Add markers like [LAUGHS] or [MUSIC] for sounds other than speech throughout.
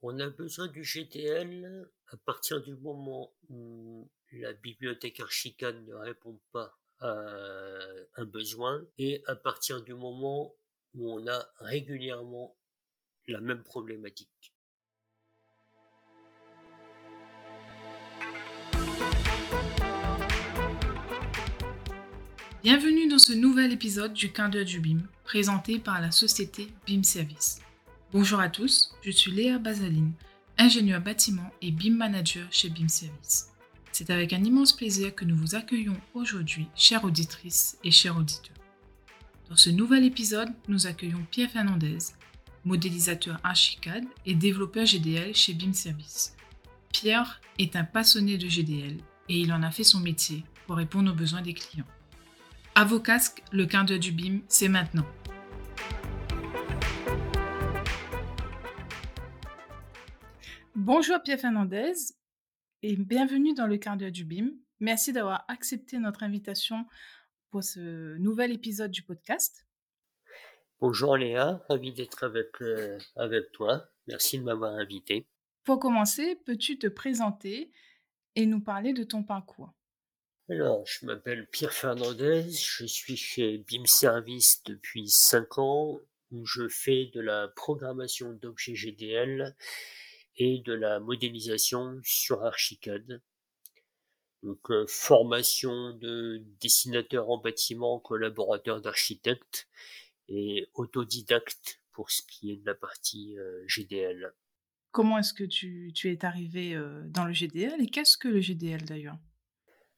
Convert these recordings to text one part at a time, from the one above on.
On a besoin du GDL à partir du moment où la bibliothèque Archicad ne répond pas à un besoin et à partir du moment où on a régulièrement la même problématique. Bienvenue dans ce nouvel épisode du quart d'heure du BIM, présenté par la société BIM Service. Bonjour à tous, je suis Léa Bazaline, ingénieur bâtiment et BIM manager chez BIM Service. C'est avec un immense plaisir que nous vous accueillons aujourd'hui, chères auditrices et chers auditeurs. Dans ce nouvel épisode, nous accueillons Pierre Fernandez, modélisateur Archicad et développeur GDL chez BIM Service. Pierre est un passionné de GDL et il en a fait son métier pour répondre aux besoins des clients. À vos casques, le quart d'heure du BIM, c'est maintenant. Bonjour Pierre Fernandez et bienvenue dans le quart d'heure du BIM. Merci d'avoir accepté notre invitation pour ce nouvel épisode du podcast. Bonjour Léa, ravi d'être avec, euh, avec toi. Merci de m'avoir invité. Pour commencer, peux-tu te présenter et nous parler de ton parcours? Alors, je m'appelle Pierre Fernandez, je suis chez BIM Service depuis 5 ans où je fais de la programmation d'objets GDL et de la modélisation sur Archicad. Donc euh, formation de dessinateur en bâtiment, collaborateur d'architecte et autodidacte pour ce qui est de la partie euh, GDL. Comment est-ce que tu, tu es arrivé euh, dans le GDL et qu'est-ce que le GDL d'ailleurs?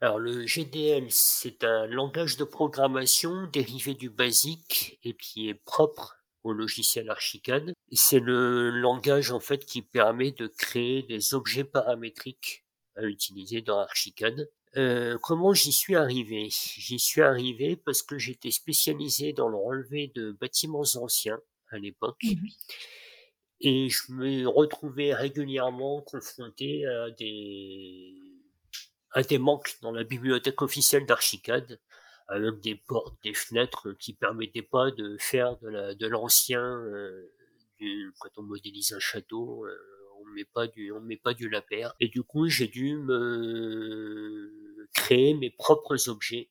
Alors le GDL, c'est un langage de programmation dérivé du BASIC et qui est propre au logiciel Archicad. C'est le langage en fait qui permet de créer des objets paramétriques à utiliser dans Archicad. Euh, comment j'y suis arrivé? J'y suis arrivé parce que j'étais spécialisé dans le relevé de bâtiments anciens à l'époque. Mmh Et je me retrouvais régulièrement confronté à des, à des manques dans la bibliothèque officielle d'Archicad avec des portes, des fenêtres qui permettaient pas de faire de la de l'ancien. Euh, quand on modélise un château, euh, on met pas du on met pas du lapère. Et du coup, j'ai dû me créer mes propres objets.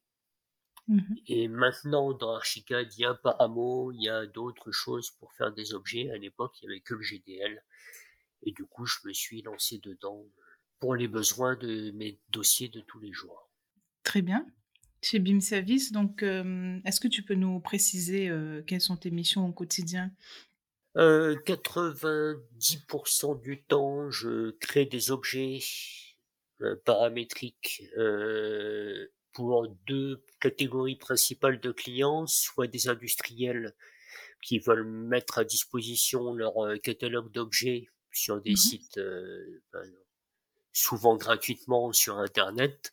Mmh Et maintenant, dans Archicad, il y a un paramo, il y a d'autres choses pour faire des objets. À l'époque, il y avait que le GDL. Et du coup, je me suis lancé dedans pour les besoins de mes dossiers de tous les jours. Très bien. Chez BIM Service, donc, est-ce que tu peux nous préciser quelles sont tes missions au quotidien? 90% du temps, je crée des objets paramétriques pour deux catégories principales de clients, soit des industriels qui veulent mettre à disposition leur catalogue d'objets sur des mmh sites ben, souvent gratuitement sur Internet,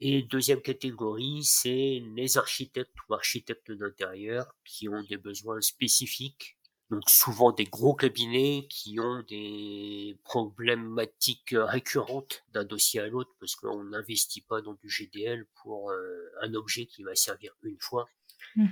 et deuxième catégorie, c'est les architectes ou architectes d'intérieur qui ont des besoins spécifiques. Donc souvent des gros cabinets qui ont des problématiques récurrentes d'un dossier à l'autre parce qu'on n'investit pas dans du GDL pour euh, un objet qui va servir une fois. Mmh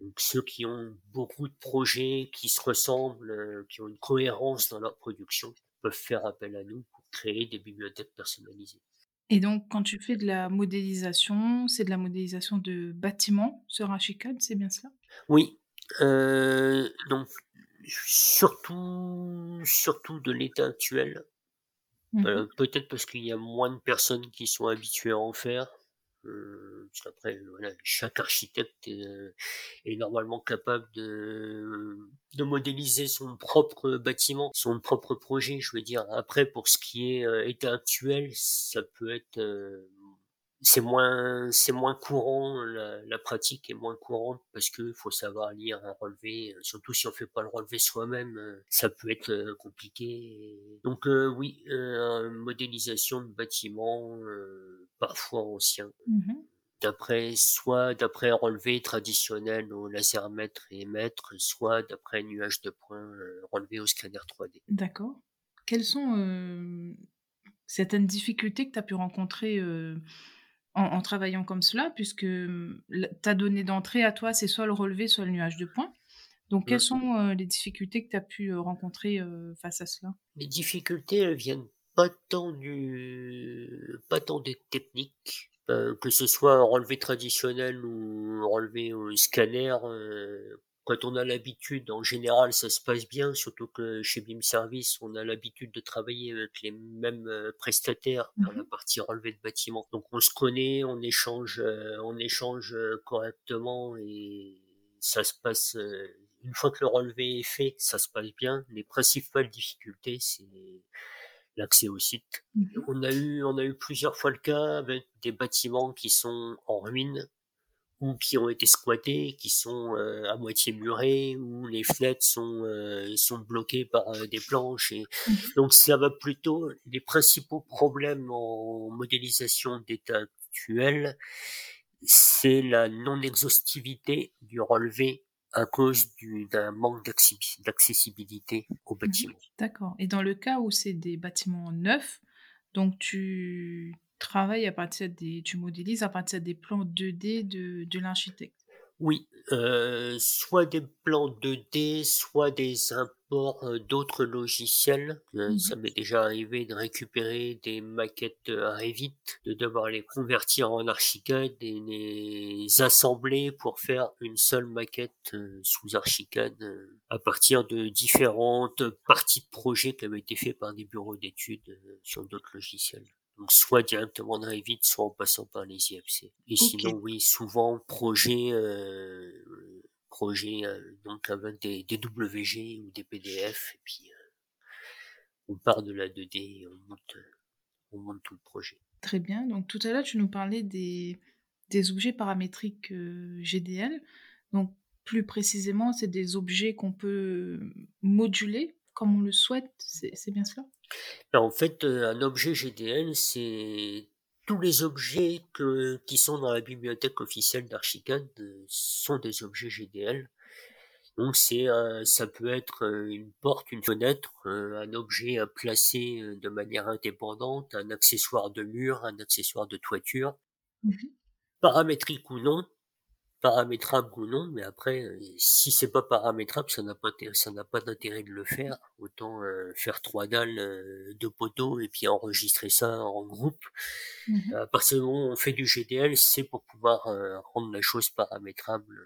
Donc ceux qui ont beaucoup de projets qui se ressemblent, euh, qui ont une cohérence dans leur production, peuvent faire appel à nous pour créer des bibliothèques personnalisées. Et donc, quand tu fais de la modélisation, c'est de la modélisation de bâtiments sur Archicad, c'est bien cela? Oui. Euh, donc, surtout, surtout de l'état actuel. Mmh euh, peut-être parce qu'il y a moins de personnes qui sont habituées à en faire. Euh, après, voilà, chaque architecte est, est, normalement capable de, de modéliser son propre bâtiment, son propre projet. Je veux dire, après, pour ce qui est euh, état actuel, ça peut être euh, c'est moins c'est moins courant la, la, pratique est moins courante parce que faut savoir lire un relevé euh, surtout si on fait pas le relevé soi-même euh, ça peut être euh, compliqué donc oui modélisation de bâtiments parfois anciens. Mmh d'après soit d'après un relevé traditionnel au laser mètre et mètre soit d'après un nuage de points relevé au scanner 3D d'accord. Quelles sont certaines difficultés que tu as pu rencontrer en, travaillant comme cela, puisque ta donnée d'entrée à toi, c'est soit le relevé, soit le nuage de points. Donc, quelles Mmh. sont euh, les difficultés que tu as pu euh, rencontrer euh, face à cela? Les difficultés, elles viennent pas tant du pas tant des techniques, heu, que ce soit un relevé traditionnel ou un relevé au scanner, heu, quand on a l'habitude, en général, ça se passe bien, surtout que chez BIM Service, on a l'habitude de travailler avec les mêmes, prestataires pour la Mhm. partie relevé de bâtiment. Donc on se connaît, on échange, on échange, correctement et ça se passe, une fois que le relevé est fait, ça se passe bien. Les principales difficultés, c'est l'accès au site. Mhm. On a eu, on a eu plusieurs fois le cas avec des bâtiments qui sont en ruine ou qui ont été squattés, qui sont euh, à moitié murés, où les fenêtres sont, euh, sont bloquées par euh, des planches. Et... Mhm. Donc ça va plutôt, les principaux problèmes en modélisation d'état actuel, c'est la non-exhaustivité du relevé à cause du, d'un manque d'accessibilité au Mhm. bâtiment. D'accord. Et dans le cas où c'est des bâtiments neufs, donc tu travailles à partir des, tu modélises à partir des plans 2D de, de l'architecte. Oui, heu, soit des plans 2D, soit des imports, heu, d'autres logiciels. Heu, ça Mhm. m'est déjà arrivé de récupérer des maquettes, heu, Revit, de devoir les convertir en Archicad et les assembler pour faire une seule maquette, sous Archicad, à partir de différentes parties de projet qui avaient été faits par des bureaux d'études, sur d'autres logiciels. Donc soit directement dans Revit, soit en passant par les IFC. Et sinon, oui, souvent projet, euh, projet euh, donc avec des, des WG ou des PDF, et puis euh, on part de la 2D et on monte, on monte tout le projet. très bien. Donc tout à l'heure, tu nous parlais des, des objets paramétriques GDL. Donc plus précisément, c'est des objets qu'on peut moduler comme on le souhaite. C'est bien cela? En fait, euh, un objet GDL, c'est tous les objets que, qui sont dans la bibliothèque officielle d'Archicad euh, sont des objets GDL. Donc c'est euh, ça peut être une porte, une fenêtre, euh, un objet à placer de manière indépendante, un accessoire de mur, un accessoire de toiture, Mhm. paramétrique ou non, paramétrable ou non, mais après euh, si c'est pas paramétrable, ça n'a pas ça n'a pas d'intérêt de le faire. Autant euh, faire trois dalles, euh, deux poteaux et puis enregistrer ça en groupe. À partir du moment où on fait du GDL, c'est pour pouvoir euh, rendre la chose paramétrable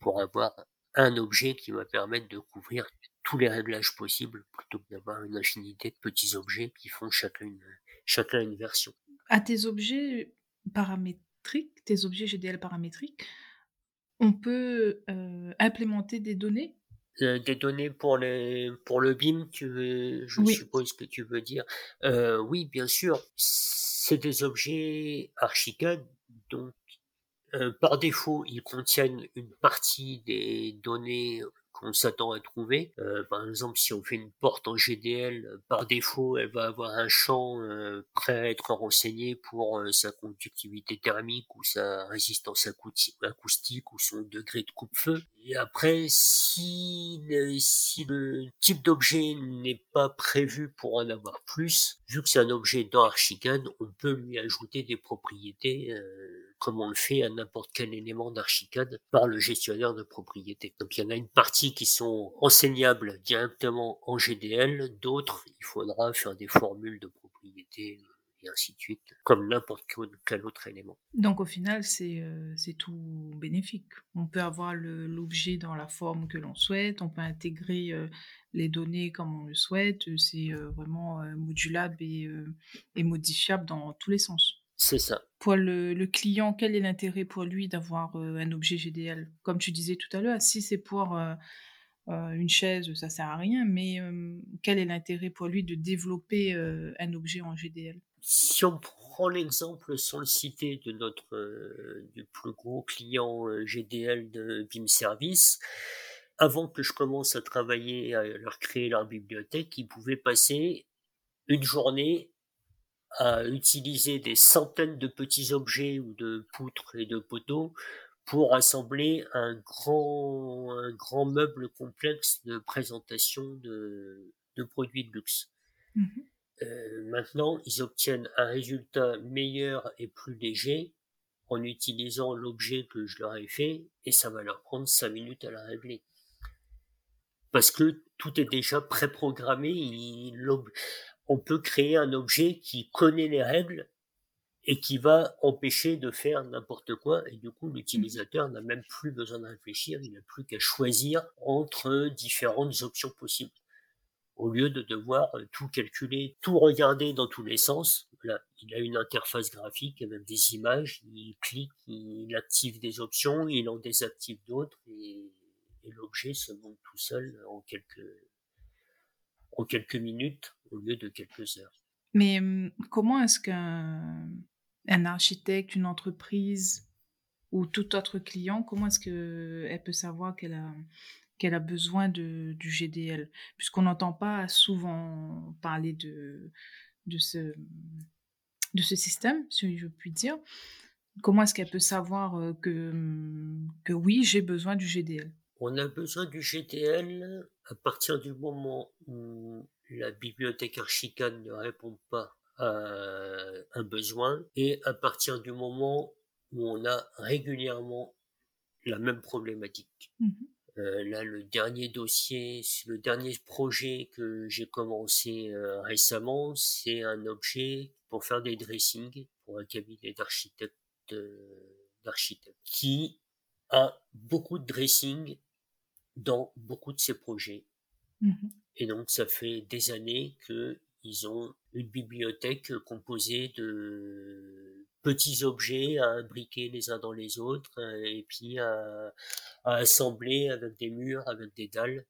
pour avoir un objet qui va permettre de couvrir tous les réglages possibles plutôt que d'avoir une infinité de petits objets qui font chacun une, chacun une version. À tes objets paramétriques, tes objets GDL paramétriques, on peut euh, implémenter des données? Euh, des données pour les pour le BIM, tu veux, je Oui. suppose que tu veux dire. Euh, oui, bien sûr, c'est des objets Archicad, donc euh, par défaut, ils contiennent une partie des données qu'on s'attend à trouver. Euh, par exemple, si on fait une porte en GDL, par défaut, elle va avoir un champ euh, prêt à être renseigné pour euh, sa conductivité thermique ou sa résistance acoustique ou son degré de coupe-feu. Et après, si le, si le type d'objet n'est pas prévu pour en avoir plus, vu que c'est un objet dans Archicad, on peut lui ajouter des propriétés euh, comme on le fait à n'importe quel élément d'Archicad par le gestionnaire de propriété. Donc il y en a une partie qui sont enseignables directement en GDL, d'autres il faudra faire des formules de propriété et ainsi de suite, comme n'importe quel autre élément. Donc au final, c'est euh, tout bénéfique. On peut avoir l'objet dans la forme que l'on souhaite, on peut intégrer euh, les données comme on le souhaite, c'est euh, vraiment modulable et modifiable dans tous les sens. C'est ça. Pour le, le, client, quel est l'intérêt pour lui d'avoir euh, un objet GDL Comme tu disais tout à l'heure, si c'est pour euh, euh, une chaise, ça sert à rien, mais quel est l'intérêt pour lui de développer un objet en GDL Si on prend l'exemple sans le citer de notre du plus gros client GDL de BIM Service, avant que je commence à travailler à leur créer leur bibliothèque, ils pouvaient passer une journée à utiliser des centaines de petits objets ou de poutres et de poteaux pour assembler un grand, un grand meuble complexe de présentation de, de produits de luxe. Mmh. Euh, maintenant, ils obtiennent un résultat meilleur et plus léger en utilisant l'objet que je leur ai fait et ça va leur prendre 5 minutes à la régler. parce que tout est déjà préprogrammé. On peut créer un objet qui connaît les règles et qui va empêcher de faire n'importe quoi. Et du coup, l'utilisateur n'a même plus besoin de réfléchir, il n'a plus qu'à choisir entre différentes options possibles. Au lieu de devoir tout calculer, tout regarder dans tous les sens, il a une interface graphique avec des images, il clique, il active des options, il en désactive d'autres, et, l'objet se monte tout seul en quelques, en quelques minutes au lieu de quelques heures. Mais hum, comment est-ce qu'un un architecte, une entreprise ou tout autre client, comment est-ce qu'elle peut savoir qu'elle a, qu'elle a besoin de, du GDL Puisqu'on n'entend pas souvent parler de, de, ce, de ce système, si je puis dire. Comment est-ce qu'elle peut savoir euh, que, que oui, j'ai besoin du GDL On a besoin du GDL à partir du moment où la bibliothèque Archicad ne répond pas euh, un besoin et à partir du moment où on a régulièrement la même problématique. Mmh euh, là, le dernier dossier, le dernier projet que j'ai commencé euh, récemment, c'est un objet pour faire des dressings pour un cabinet d'architectes d'architectes qui a beaucoup de dressing dans beaucoup de ses projets. Mmh et donc, ça fait des années que ils ont une bibliothèque composée de petits objets à imbriquer les uns dans les autres et puis à, assembler avec des murs, avec des dalles.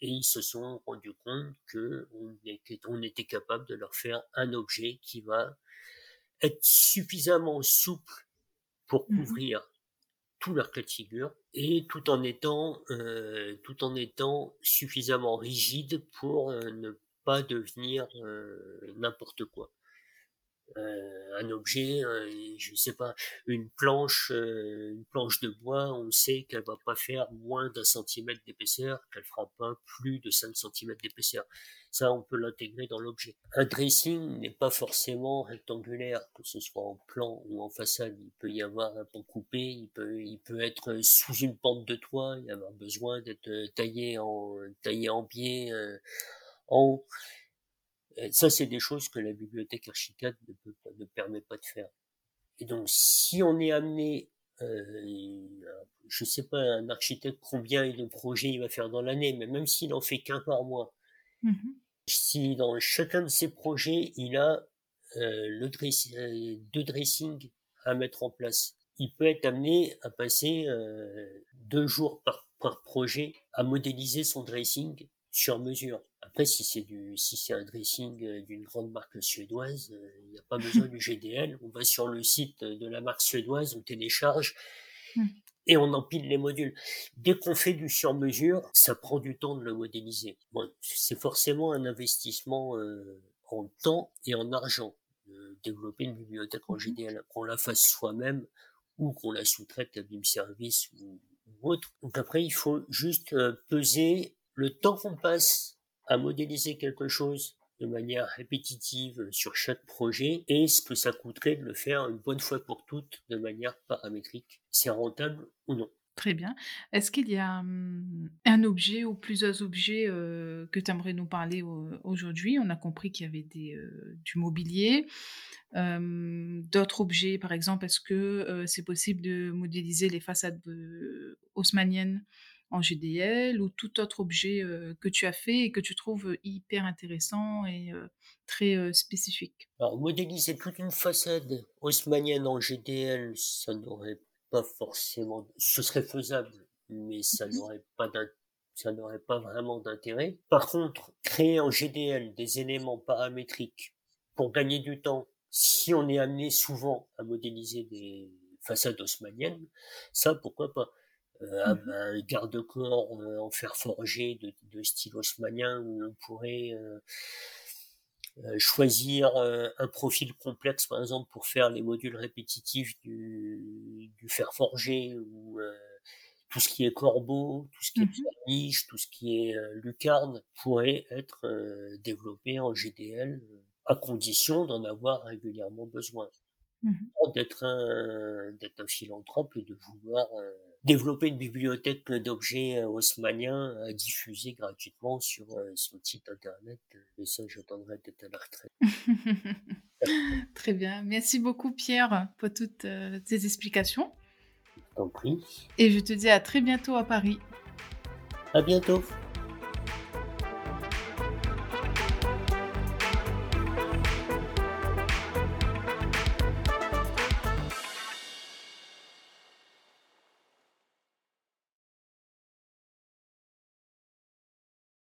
Et ils se sont rendus compte qu'on était, on était capable de leur faire un objet qui va être suffisamment souple pour mmh couvrir tout leur cas de figure et tout en étant euh, tout en étant suffisamment rigide pour euh, ne pas devenir euh, n'importe quoi. Euh, un objet, euh, je sais pas, une planche, une planche de bois, on sait qu'elle va pas faire moins d'un centimètre d'épaisseur, qu'elle fera pas plus de 5 centimètres d'épaisseur. Ça, on peut l'intégrer dans l'objet. Un dressing n'est pas forcément rectangulaire, que ce soit en plan ou en façade. Il peut y avoir un pan coupé, il peut, il peut être sous une pente de toit, il y avoir besoin d'être taillé en, taillé en biais, en Ça, c'est des choses que la bibliothèque Archicad ne, ne permet pas de faire. Et donc, si on est amené, euh, je sais pas, un architecte combien de projets il va faire dans l'année, mais même s'il en fait qu'un par mois, mmh si dans chacun de ces projets il a euh, le dress, euh, deux dressings à mettre en place, il peut être amené à passer euh, deux jours par, par projet à modéliser son dressing sur mesure. Après, si c'est du, si c'est un dressing euh, d'une grande marque suédoise, euh, il n'y a pas besoin du GDL. On va sur le site de la marque suédoise, on télécharge mmh. et on empile les modules. Dès qu'on fait du sur-mesure, ça prend du temps de le modéliser. Bon, c'est forcément un investissement euh, en temps et en argent de développer une bibliothèque en mmh GDL. Qu'on la fasse soi-même ou qu'on la sous-traite à BIM Service ou, ou, autre. Donc après, il faut juste peser le temps qu'on passe à modéliser quelque chose de manière répétitive sur chaque projet et ce que ça coûterait de le faire une bonne fois pour toutes de manière paramétrique. C'est rentable ou non. Très bien. Est-ce qu'il y a hum, un objet ou plusieurs objets euh, que tu aimerais nous parler aujourd'hui? On a compris qu'il y avait des, euh, du mobilier. Hum, d'autres objets, par exemple, est-ce que euh, c'est possible de modéliser les façades haussmanniennes? En GDL ou tout autre objet que tu as fait et que tu trouves hyper intéressant et très spécifique. Alors, modéliser toute une façade. Haussmannienne en GDL, ça n'aurait pas forcément, ce serait faisable, mais ça mmh n'aurait pas ça n'aurait pas vraiment d'intérêt. Par contre, créer en GDL des éléments paramétriques pour gagner du temps, si on est amené souvent à modéliser des façades haussmanniennes, ça pourquoi pas euh, mmh un garde-corps euh, en fer forgé de, de style haussmannien où on pourrait euh, euh choisir un profil complexe par exemple pour faire les modules répétitifs du, du fer forgé ou tout ce qui est corbeau, tout ce qui est mmh niche, tout ce qui est lucarne pourrait être développé en GDL à condition d'en avoir régulièrement besoin. Mmh d'être un, d'être un philanthrope et de vouloir développer une bibliothèque d'objets haussmanniens à diffuser gratuitement sur son site internet. Et ça, j'attendrai d'être à la retraite. [LAUGHS] Très bien. Merci beaucoup, Pierre, pour toutes ces explications. Je t'en prie. Et je te dis à très bientôt à Paris. À bientôt.